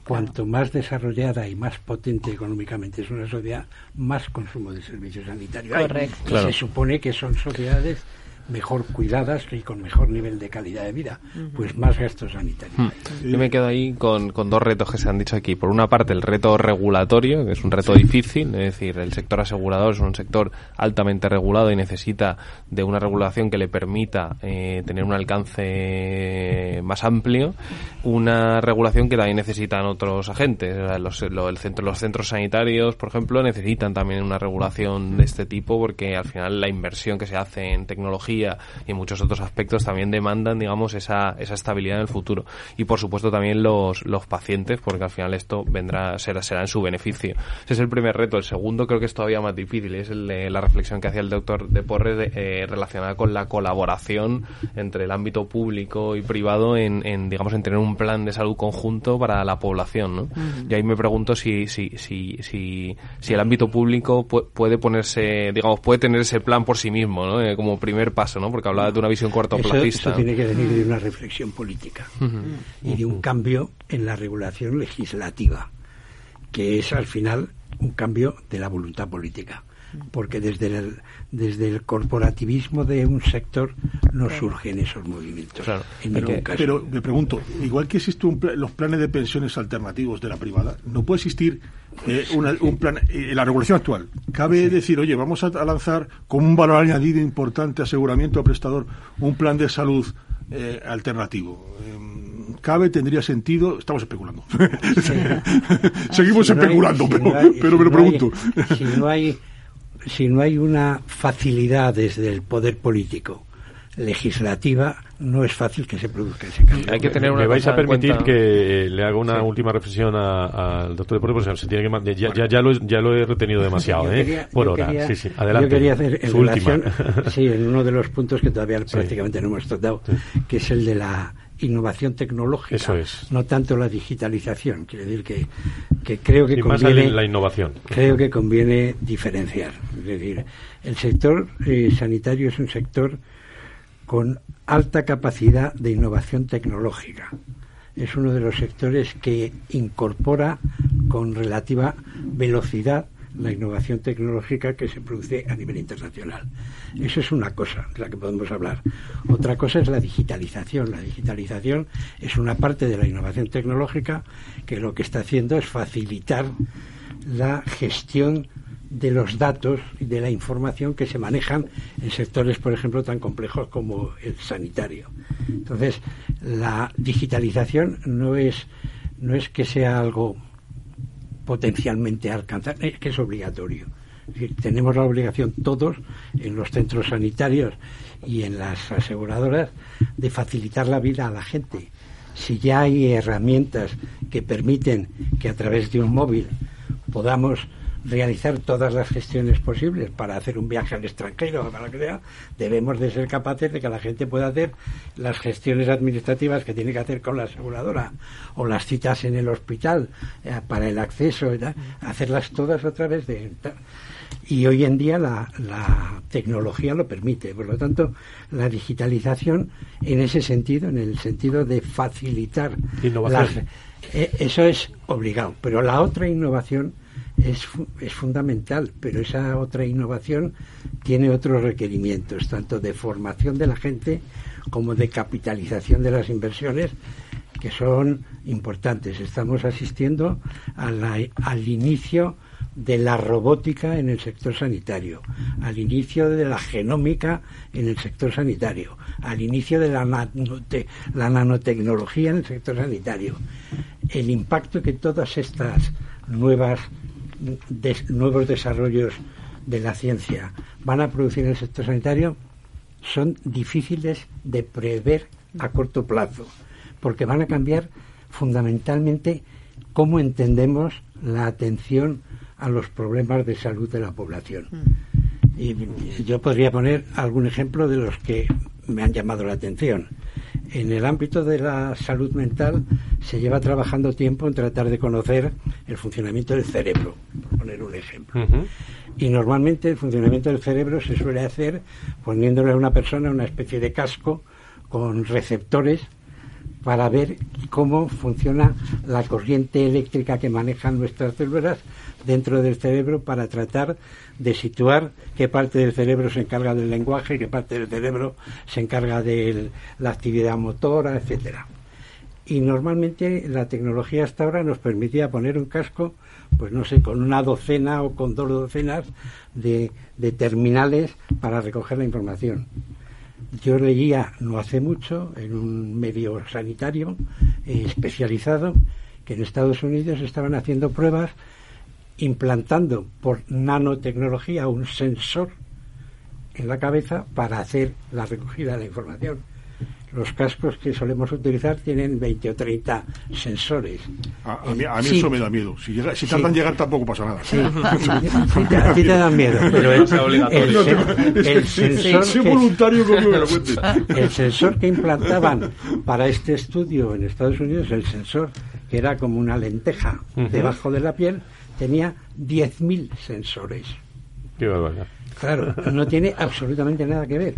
Cuanto más desarrollada y más potente económicamente es una sociedad, más consumo de servicios sanitarios
Correcto.
Se supone que son sociedades mejor cuidadas y con mejor nivel de calidad de vida, pues más gastos sanitarios.
Hmm. Yo me quedo ahí con, con, dos retos que se han dicho aquí. Por una parte, el reto regulatorio, que es un reto difícil, es decir, el sector asegurador es un sector altamente regulado y necesita de una regulación que le permita eh, tener un alcance más amplio, una regulación que también necesitan otros agentes. Los, el centro, los centros sanitarios, por ejemplo, necesitan también una regulación de este tipo porque al final la inversión que se hace en tecnología y muchos otros aspectos también demandan, digamos, esa, esa estabilidad en el futuro. Y por supuesto también los, los pacientes, porque al final esto vendrá, será, será en su beneficio. Ese es el primer reto. El segundo creo que es todavía más difícil, es el de la reflexión que hacía el doctor de Porres eh, relacionada con la colaboración entre el ámbito público y privado en, en, digamos, en tener un plan de salud conjunto para la población, ¿no? Y ahí me pregunto si, si, si, si, si el ámbito público puede ponerse, digamos, puede tener ese plan por sí mismo, ¿no? Eh, como primer paso ¿no? Porque hablaba de una visión cortoplacista.
Eso, tiene que venir de una reflexión política y de un cambio en la regulación legislativa, que es al final un cambio de la voluntad política porque desde el, desde el corporativismo de un sector no surgen esos movimientos.
pero, me pregunto, igual que existen los planes de pensiones alternativos de la privada, ¿no puede existir eh, un plan eh, la regulación actual? ¿Cabe decir, oye, vamos a, lanzar como un valor añadido importante aseguramiento a prestador un plan de salud eh, alternativo? Em, cabe, tendría sentido, estamos especulando. Seguimos especulando, pero, me lo pregunto.
si no hay si no hay una facilidad desde el poder político legislativa, no es fácil que se produzca ese cambio.
Hay que tener una ¿Me vais a permitir que le haga una última reflexión al doctor de porque se tiene que, ya, ya, ya, lo, ya, lo, he retenido demasiado, ¿eh? Por hora. sí, sí. Adelante.
Yo quería hacer en relación, sí, en uno de los puntos que todavía prácticamente no hemos tratado, que es el de la innovación tecnológica,
Eso es.
no tanto la digitalización. Quiere decir que, que creo que conviene
la innovación.
Creo que conviene diferenciar. Es decir, el sector eh, sanitario es un sector con alta capacidad de innovación tecnológica. Es uno de los sectores que incorpora con relativa velocidad la innovación tecnológica que se produce a nivel internacional. Eso es una cosa de la que podemos hablar. Otra cosa es la digitalización. La digitalización es una parte de la innovación tecnológica que lo que está haciendo es facilitar la gestión de los datos y de la información que se manejan en sectores, por ejemplo, tan complejos como el sanitario. Entonces, la digitalización no es, no es que sea algo potencialmente alcanzar, es que es obligatorio. tenemos la obligación todos en los centros sanitarios y en las aseguradoras de facilitar la vida a la gente. Si ya hay herramientas que permiten que a través de un móvil podamos realizar todas las gestiones posibles para hacer un viaje al extranjero para que sea, debemos de ser capaces de que la gente pueda hacer las gestiones administrativas que tiene que hacer con la aseguradora o las citas en el hospital eh, para el acceso, hacerlas todas a través de... Y hoy en día la, la tecnología lo permite. Por lo tanto, la digitalización en ese sentido, en el sentido de facilitar las, eh, eso es obligado. Pero la otra innovación es, es fundamental, pero esa otra innovación tiene otros requerimientos, tanto de formación de la gente como de capitalización de las inversiones, que son importantes. Estamos asistiendo al inicio de la robótica en el sector sanitario, al inicio de la genómica en el sector sanitario, al inicio de la, la nanotecnología en el sector sanitario. El impacto que todas estas nuevas nuevos desarrollos de la ciencia van a producir en el sector sanitario son difíciles de prever a corto plazo, porque van a cambiar fundamentalmente cómo entendemos la atención a los problemas de salud de la población. Mm. Y yo podría poner algún ejemplo de los que me han llamado la atención. En el ámbito de la salud mental se lleva trabajando tiempo en tratar de conocer el funcionamiento del cerebro, por poner un ejemplo. Y normalmente el funcionamiento del cerebro se suele hacer poniéndole a una persona una especie de casco con receptores para ver cómo funciona la corriente eléctrica que manejan nuestras células dentro del cerebro para tratar de situar qué parte del cerebro se encarga del lenguaje, qué parte del cerebro se encarga de la actividad motora, etcétera. Y normalmente la tecnología hasta ahora nos permitía poner un casco, pues no sé, con una docena o con dos docenas de, de terminales para recoger la información. Yo leía no hace mucho en un medio sanitario eh, especializado que en Estados Unidos estaban haciendo pruebas implantando por nanotecnología un sensor en la cabeza para hacer la recogida de la información. Los cascos que solemos utilizar tienen 20 o 30 sensores.
A, mí, eso me da miedo. Si, llega, si tardan en llegar tampoco pasa nada. Sí,
a ti te dan miedo, pero el, sensor que, el sensor que implantaban para este estudio en Estados Unidos, el sensor que era como una lenteja debajo de la piel, tenía 10.000 sensores.
Qué barbaridad.
Claro, no tiene absolutamente nada que ver.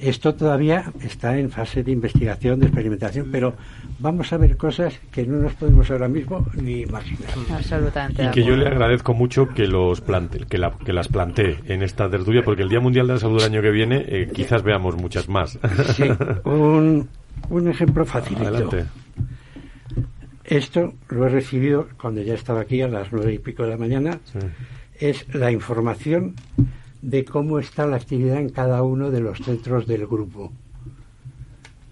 Esto todavía está en fase de investigación, de experimentación, pero vamos a ver cosas que no nos podemos ahora mismo ni imaginar.
Absolutamente.
Y que yo le agradezco mucho que los plante, que, la, que las plantee en esta tertulia, porque el Día Mundial de la Salud del año que viene eh, quizás veamos muchas más.
Sí, un, un ejemplo facilito.
Adelante.
Esto lo he recibido cuando ya estaba aquí a las nueve y pico de la mañana. Es la información de cómo está la actividad en cada uno de los centros del grupo.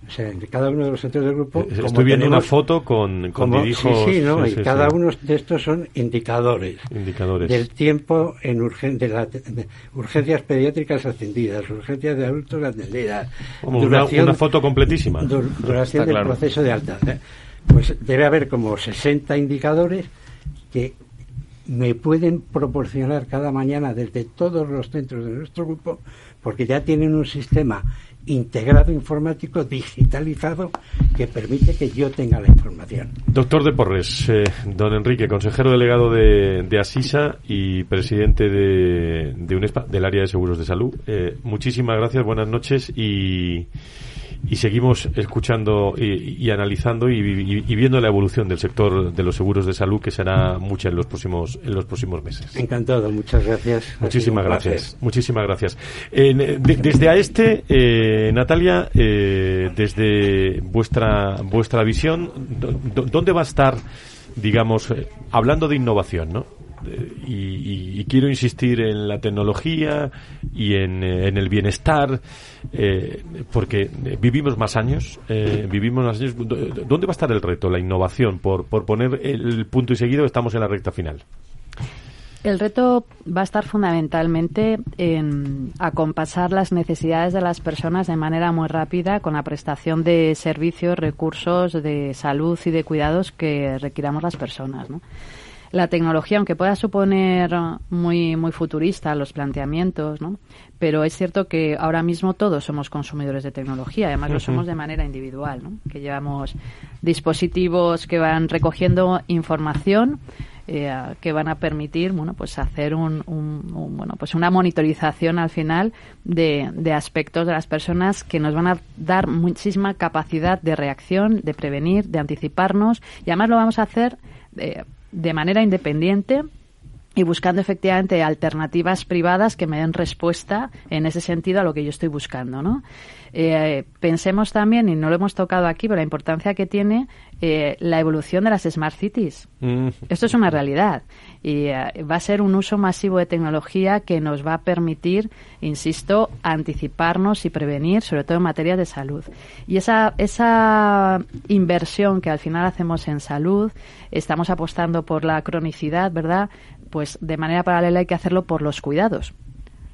O sea, en cada uno de los centros del grupo.
Estoy viendo una foto con, con
Sí, sí, ¿no? y cada uno de estos son indicadores.
Indicadores.
Del tiempo en de urgencias pediátricas atendidas, urgencias de adultos atendidas.
una, foto completísima.
duración del proceso de alta. ¿eh? pues debe haber como 60 indicadores que me pueden proporcionar cada mañana desde todos los centros de nuestro grupo, porque ya tienen un sistema integrado informático digitalizado que permite que yo tenga la información.
Doctor de Porres, eh, don Enrique, consejero delegado de, Asisa y presidente de, de UNESPA, del área de seguros de salud, eh, muchísimas gracias, buenas noches y y seguimos escuchando y, analizando y, viendo la evolución del sector de los seguros de salud que será mucha en los próximos en los próximos meses.
Encantado, muchas gracias.
Muchísimas gracias, muchísimas gracias. desde a este, eh, Natalia, eh, desde vuestra vuestra visión, ¿dónde va a estar, digamos, eh, hablando de innovación, ¿no? Y, quiero insistir en la tecnología y en, eh, el bienestar, eh, porque vivimos más años, eh, vivimos más años. ¿Dónde va a estar el reto, la innovación? Por, por poner el punto y seguido, estamos en la recta final.
El reto va a estar fundamentalmente en acompasar las necesidades de las personas de manera muy rápida con la prestación de servicios, recursos de salud y de cuidados que requiramos las personas. ¿no? La tecnología, aunque pueda suponer muy, muy futurista los planteamientos, ¿no? Pero es cierto que ahora mismo todos somos consumidores de tecnología, además lo somos de manera individual, ¿no? Que llevamos dispositivos que van recogiendo información eh, que van a permitir bueno pues hacer un, bueno pues una monitorización al final de, de, aspectos de las personas que nos van a dar muchísima capacidad de reacción de prevenir de anticiparnos y además lo vamos a hacer eh, de manera independiente y buscando efectivamente alternativas privadas que me den respuesta en ese sentido a lo que yo estoy buscando, ¿no? Eh, pensemos también, y no lo hemos tocado aquí, pero la importancia que tiene eh, la evolución de las smart cities. Mm. Esto es una realidad y eh, va a ser un uso masivo de tecnología que nos va a permitir, insisto, anticiparnos y prevenir, sobre todo en materia de salud. Y esa, esa inversión que al final hacemos en salud, estamos apostando por la cronicidad, ¿verdad? Pues de manera paralela hay que hacerlo por los cuidados.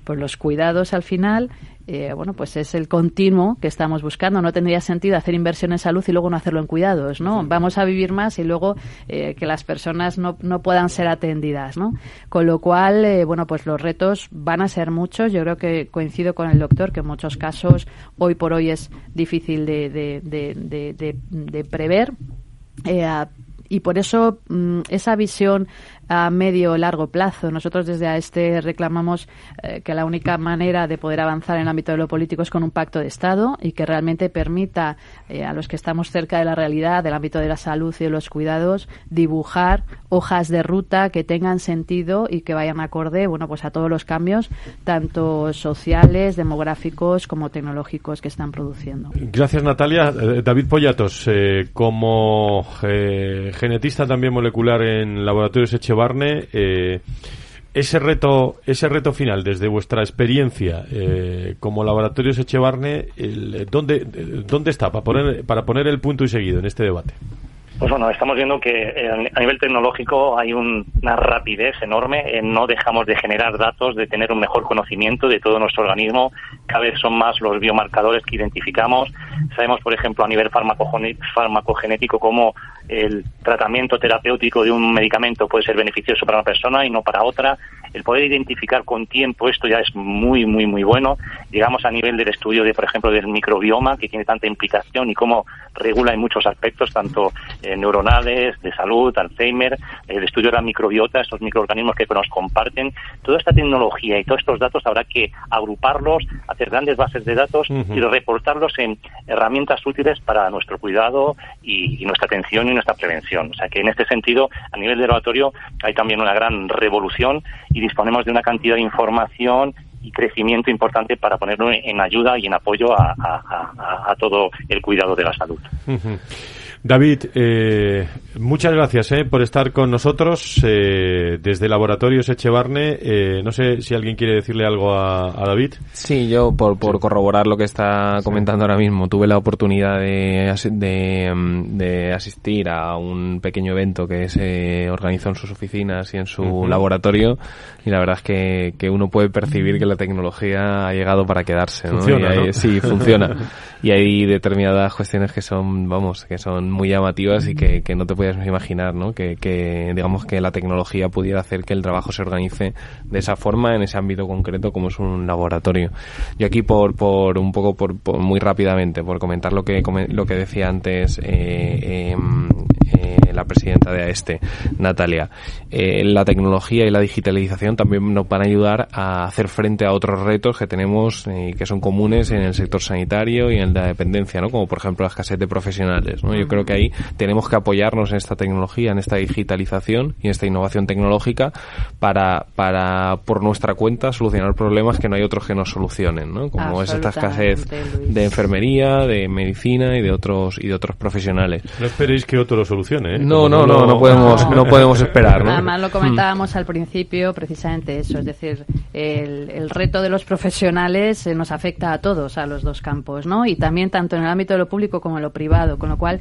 Pues los cuidados al final eh, bueno, pues es el continuo que estamos buscando. No tendría sentido hacer inversión en salud y luego no hacerlo en cuidados, ¿no? Vamos a vivir más y luego eh, que las personas no, no, puedan ser atendidas, ¿no? Con lo cual, eh, bueno, pues los retos van a ser muchos. Yo creo que coincido con el doctor que en muchos casos hoy por hoy es difícil de, de, de, de prever. y por eso mm, esa visión a medio o largo plazo. Nosotros desde este reclamamos eh, que la única manera de poder avanzar en el ámbito de lo político es con un pacto de Estado y que realmente permita eh, a los que estamos cerca de la realidad, del ámbito de la salud y de los cuidados, dibujar hojas de ruta que tengan sentido y que vayan acorde, bueno, pues a todos los cambios, tanto sociales, demográficos como tecnológicos que están produciendo.
Gracias, Natalia. Eh, David Pollatos, como genetista también molecular en laboratorios Eche Barne, eh, ese reto, ese reto final, desde vuestra experiencia eh, como laboratorios Echevarne, el, ¿dónde, ¿dónde está para poner, para poner el punto y seguido en este debate?
Pues bueno, estamos viendo que eh, a nivel tecnológico hay una rapidez enorme. no dejamos de generar datos, de tener un mejor conocimiento de todo nuestro organismo. Cada vez son más los biomarcadores que identificamos. Sabemos, por ejemplo, a nivel farmacogenético cómo el tratamiento terapéutico de un medicamento puede ser beneficioso para una persona y no para otra. El poder identificar con tiempo esto ya es muy, muy, muy bueno. Llegamos a nivel del estudio, de, por ejemplo, del microbioma, que tiene tanta implicación y cómo regula en muchos aspectos, tanto eh, neuronales, de salud, Alzheimer, el estudio de la microbiota, estos microorganismos que nos comparten. Toda esta tecnología y todos estos datos habrá que agruparlos, hacer grandes bases de datos y reportarlos en herramientas útiles para nuestro cuidado y, y nuestra atención y nuestra prevención. O sea que en este sentido, a nivel de laboratorio, hay también una gran revolución y disponemos de una cantidad de información y crecimiento importante para ponerlo en ayuda y en apoyo a, todo el cuidado de la salud.
David, eh, muchas gracias eh, por estar con nosotros eh, desde Laboratorios Echevarne. Eh, no sé si alguien quiere decirle algo a, David.
Sí, yo por, por corroborar lo que está comentando ahora mismo, tuve la oportunidad de, de, mm, de, asistir a un pequeño evento que se organizó en sus oficinas y en su laboratorio y la verdad es que, que, uno puede percibir que la tecnología ha llegado para quedarse.
Funciona,
Sí, funciona. y hay determinadas cuestiones que son, vamos, que son muy llamativas y que, que no te puedes imaginar, ¿no? Que, que, digamos que la tecnología pudiera hacer que el trabajo se organice de esa forma en ese ámbito concreto como es un laboratorio. Yo aquí por, por un poco, por, muy rápidamente, por comentar lo que, lo que decía antes, eh, em, eh, la presidenta de AESTE, Natalia. Eh, la tecnología y la digitalización también nos van a ayudar a hacer frente a otros retos que tenemos y eh, que son comunes en el sector sanitario y en la dependencia, ¿no? Como por ejemplo la escasez de profesionales, ¿no? Yo creo que ahí tenemos que apoyarnos en esta tecnología, en esta digitalización y en esta innovación tecnológica para, para por nuestra cuenta solucionar problemas que no hay otros que nos solucionen, ¿no? Como es esta escasez de enfermería, de medicina y de otros y de otros profesionales.
No esperéis que otro lo solucione, ¿eh?
No, no, no, no podemos, no podemos esperar. ¿no?
Además lo comentábamos al principio, precisamente eso, es decir, el, el reto de los profesionales eh, nos afecta a todos, a los dos campos, ¿no? Y también tanto en el ámbito de lo público como en lo privado, con lo cual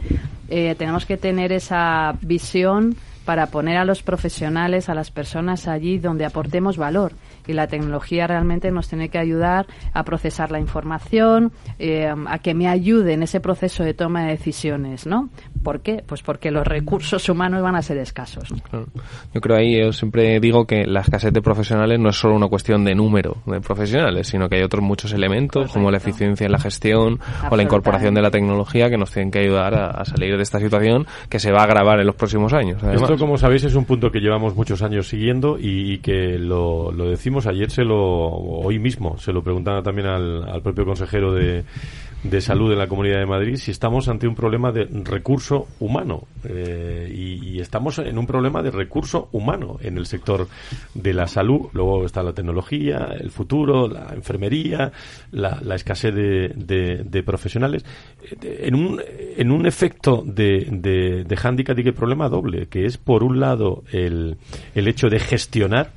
eh, tenemos que tener esa visión para poner a los profesionales, a las personas allí donde aportemos valor. Y la tecnología realmente nos tiene que ayudar a procesar la información, eh, a que me ayude en ese proceso de toma de decisiones, ¿no? ¿Por qué? Pues porque los recursos humanos van a ser escasos.
Yo creo ahí, yo siempre digo que la escasez de profesionales no es solo una cuestión de número de profesionales, sino que hay otros muchos elementos, como la eficiencia en la gestión o la incorporación de la tecnología que nos tienen que ayudar a, salir de esta situación que se va a agravar en los próximos años.
Esto, como sabéis, es un punto que llevamos muchos años siguiendo y, que lo, decimos ayer, se lo, hoy mismo, se lo preguntaba también al propio consejero de de salud en la Comunidad de Madrid si estamos ante un problema de recurso humano eh, y, estamos en un problema de recurso humano en el sector de la salud. Luego está la tecnología, el futuro, la enfermería, la, escasez de, de, profesionales. En un, en un efecto de, de, de hándicap y que problema doble, que es por un lado el, el hecho de gestionar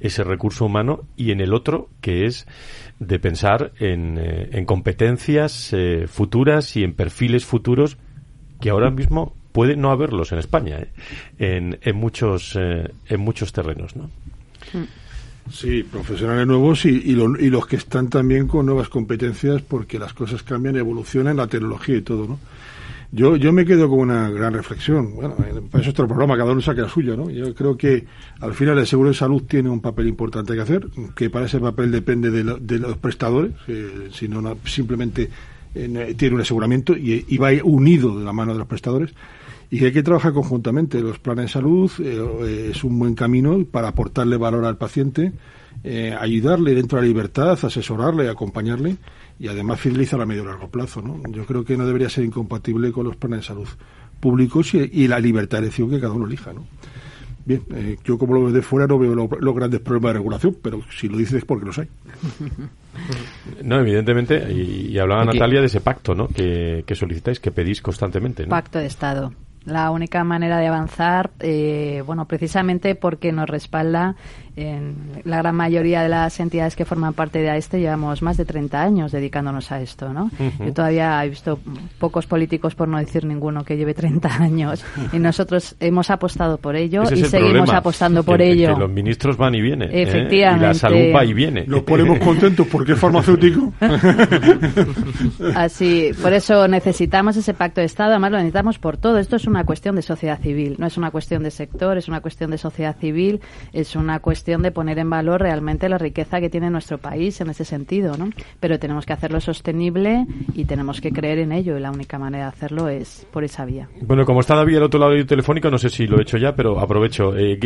ese recurso humano y en el otro que es de pensar en, eh, en competencias eh, futuras y en perfiles futuros que ahora mismo puede no haberlos en España, ¿eh? en, en, muchos, eh, en muchos terrenos, ¿no?
Sí, profesionales nuevos y, y, y, los que están también con nuevas competencias porque las cosas cambian, evolucionan, la tecnología y todo, ¿no? Yo, yo me quedo con una gran reflexión. Bueno, para eso es otro programa, cada uno saque la suya, ¿no? Yo creo que al final el seguro de salud tiene un papel importante que hacer, que para ese papel depende de, de los prestadores, eh, si no, simplemente eh, tiene un aseguramiento y, va unido de la mano de los prestadores y hay que trabajar conjuntamente. Los planes de salud eh, es un buen camino para aportarle valor al paciente, eh, ayudarle dentro de la libertad, asesorarle, acompañarle y además fidelizar a medio y largo plazo. ¿no? Yo creo que no debería ser incompatible con los planes de salud públicos y, y la libertad de elección que cada uno elija. ¿no? Bien, eh, yo como lo veo de fuera no veo los lo grandes problemas de regulación, pero si lo dices es porque los hay.
No, evidentemente, y, y hablaba Aquí. Natalia de ese pacto ¿no? que, que solicitáis, que pedís constantemente. ¿no?
Pacto de Estado la única manera de avanzar, eh, bueno, precisamente porque nos respalda en la gran mayoría de las entidades que forman parte de AESTE llevamos más de 30 años dedicándonos a esto, ¿no? Uh -huh. Yo todavía he visto pocos políticos, por no decir ninguno, que lleve 30 años y nosotros hemos apostado por ello
Ese
y seguimos
problema,
apostando por
que,
ello.
Que los ministros van y vienen. ¿eh?
Efectivamente.
Y la salud va y viene.
Nos ponemos contentos porque es farmacéutico.
Así, por eso necesitamos ese pacto de Estado, además lo necesitamos por todo. Esto es una cuestión de sociedad civil, no es una cuestión de sector, es una cuestión de sociedad civil, es una cuestión de poner en valor realmente la riqueza que tiene nuestro país en ese sentido, ¿no? Pero tenemos que hacerlo sostenible y tenemos que creer en ello y la única manera de hacerlo es por esa vía.
Bueno, como está David al otro lado del telefónico, no sé si lo he hecho ya, pero aprovecho. Eh,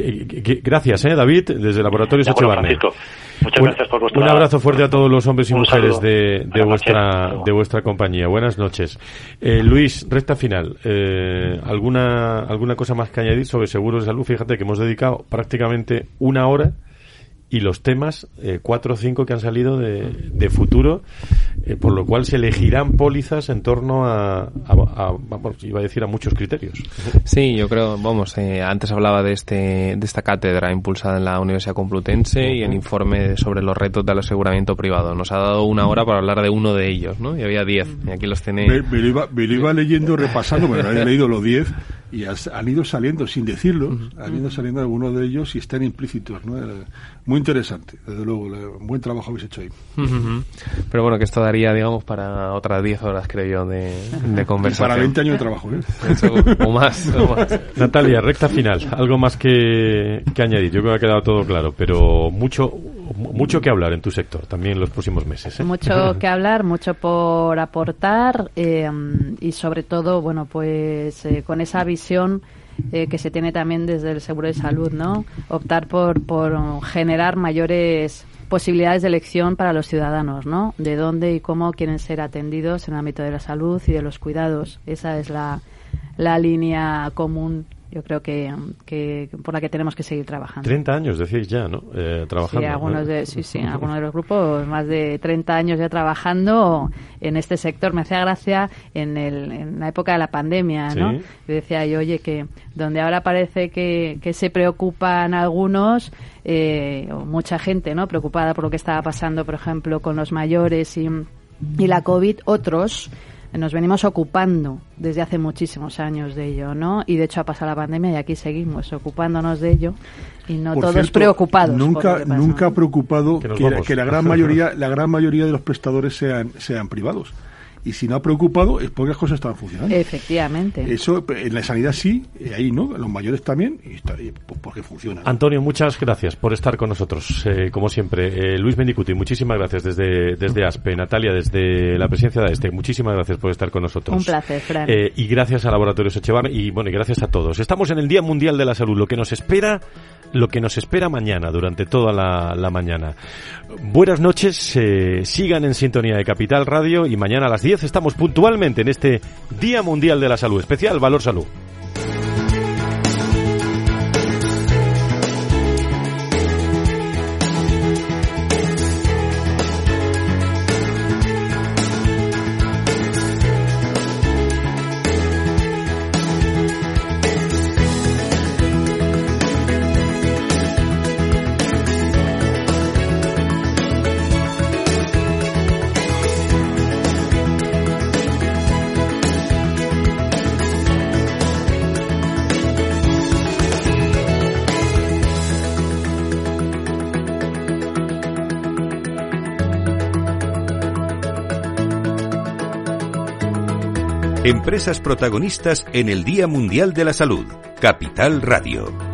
gracias, ¿eh, David, desde Laboratorios. Barney.
Muchas
un,
gracias por vuestra...
Un abrazo fuerte a todos los hombres y mujeres de, de vuestra de vuestra compañía. Buenas noches. Eh, Luis, recta final. Eh, ¿alguna, ¿Alguna cosa más que añadir sobre seguros de salud? Fíjate que hemos dedicado prácticamente una hora y los temas, eh, cuatro o cinco que han salido de, de futuro, eh, por lo cual se elegirán pólizas en torno a, a, a, vamos, iba a decir, a muchos criterios.
Sí, yo creo, vamos, eh, antes hablaba de este de esta cátedra impulsada en la Universidad Complutense y el informe sobre los retos del aseguramiento privado. Nos ha dado una hora para hablar de uno de ellos, ¿no? Y había diez, y aquí los tenéis.
Me, me, lo, iba, me lo iba leyendo, repasando, pero había leído los diez y has, han ido saliendo, sin decirlo, uh -huh. han ido saliendo algunos de ellos y están implícitos, ¿no? Muy interesante, desde luego, un buen trabajo habéis hecho ahí.
Uh -huh. Pero bueno, que esto daría, digamos, para otras 10 horas, creo yo, de, de conversación.
Para 20 años de trabajo, ¿eh?
Eso, o, más, o, más,
Natalia, recta final, algo más que, que añadir. Yo creo que ha quedado todo claro, pero mucho, mucho que hablar en tu sector también en los próximos meses. ¿eh?
Mucho que hablar, mucho por aportar eh, y sobre todo, bueno, pues eh, con esa visión eh, que se tiene también desde el seguro de salud, ¿no? Optar por, por generar mayores posibilidades de elección para los ciudadanos, ¿no? De dónde y cómo quieren ser atendidos en el ámbito de la salud y de los cuidados. Esa es la, la línea común yo creo que, que, por la que tenemos que seguir trabajando.
30 años, decís ya, ¿no? Eh, trabajando.
Sí, algunos,
¿no?
de, sí, sí, algunos de los grupos, más de 30 años ya trabajando en este sector. Me hacía gracia en, el, en la época de la pandemia, ¿no? ¿Sí? Decía yo, oye, que donde ahora parece que, que se preocupan algunos, eh, o mucha gente, ¿no? Preocupada por lo que estaba pasando, por ejemplo, con los mayores y, y la COVID, otros nos venimos ocupando desde hace muchísimos años de ello, ¿no? Y de hecho ha pasado la pandemia y aquí seguimos ocupándonos de ello y no
por
todos
cierto,
preocupados.
Nunca, nunca ha preocupado que, que, que, la gran mayoría, la gran mayoría de los prestadores sean, sean privados y si no ha preocupado es porque las cosas estaban funcionando.
Efectivamente.
Eso en la sanidad sí, ahí no, los mayores también, y, está, y pues porque funciona.
Antonio, muchas gracias por estar con nosotros, eh, como siempre. Eh, Luis Mendicuti, muchísimas gracias desde, desde ASPE. Natalia, desde la presidencia de este, muchísimas gracias por estar con nosotros.
Un placer, Fran.
Eh, y gracias a Laboratorios Echevar y bueno, y gracias a todos. Estamos en el Día Mundial de la Salud, lo que nos espera lo que nos espera mañana, durante toda la, la mañana. Buenas noches, eh, sigan en sintonía de Capital Radio y mañana a las 10 estamos puntualmente en este Día Mundial de la Salud, especial Valor Salud.
Empresas protagonistas en el Día Mundial de la Salud. Capital Radio.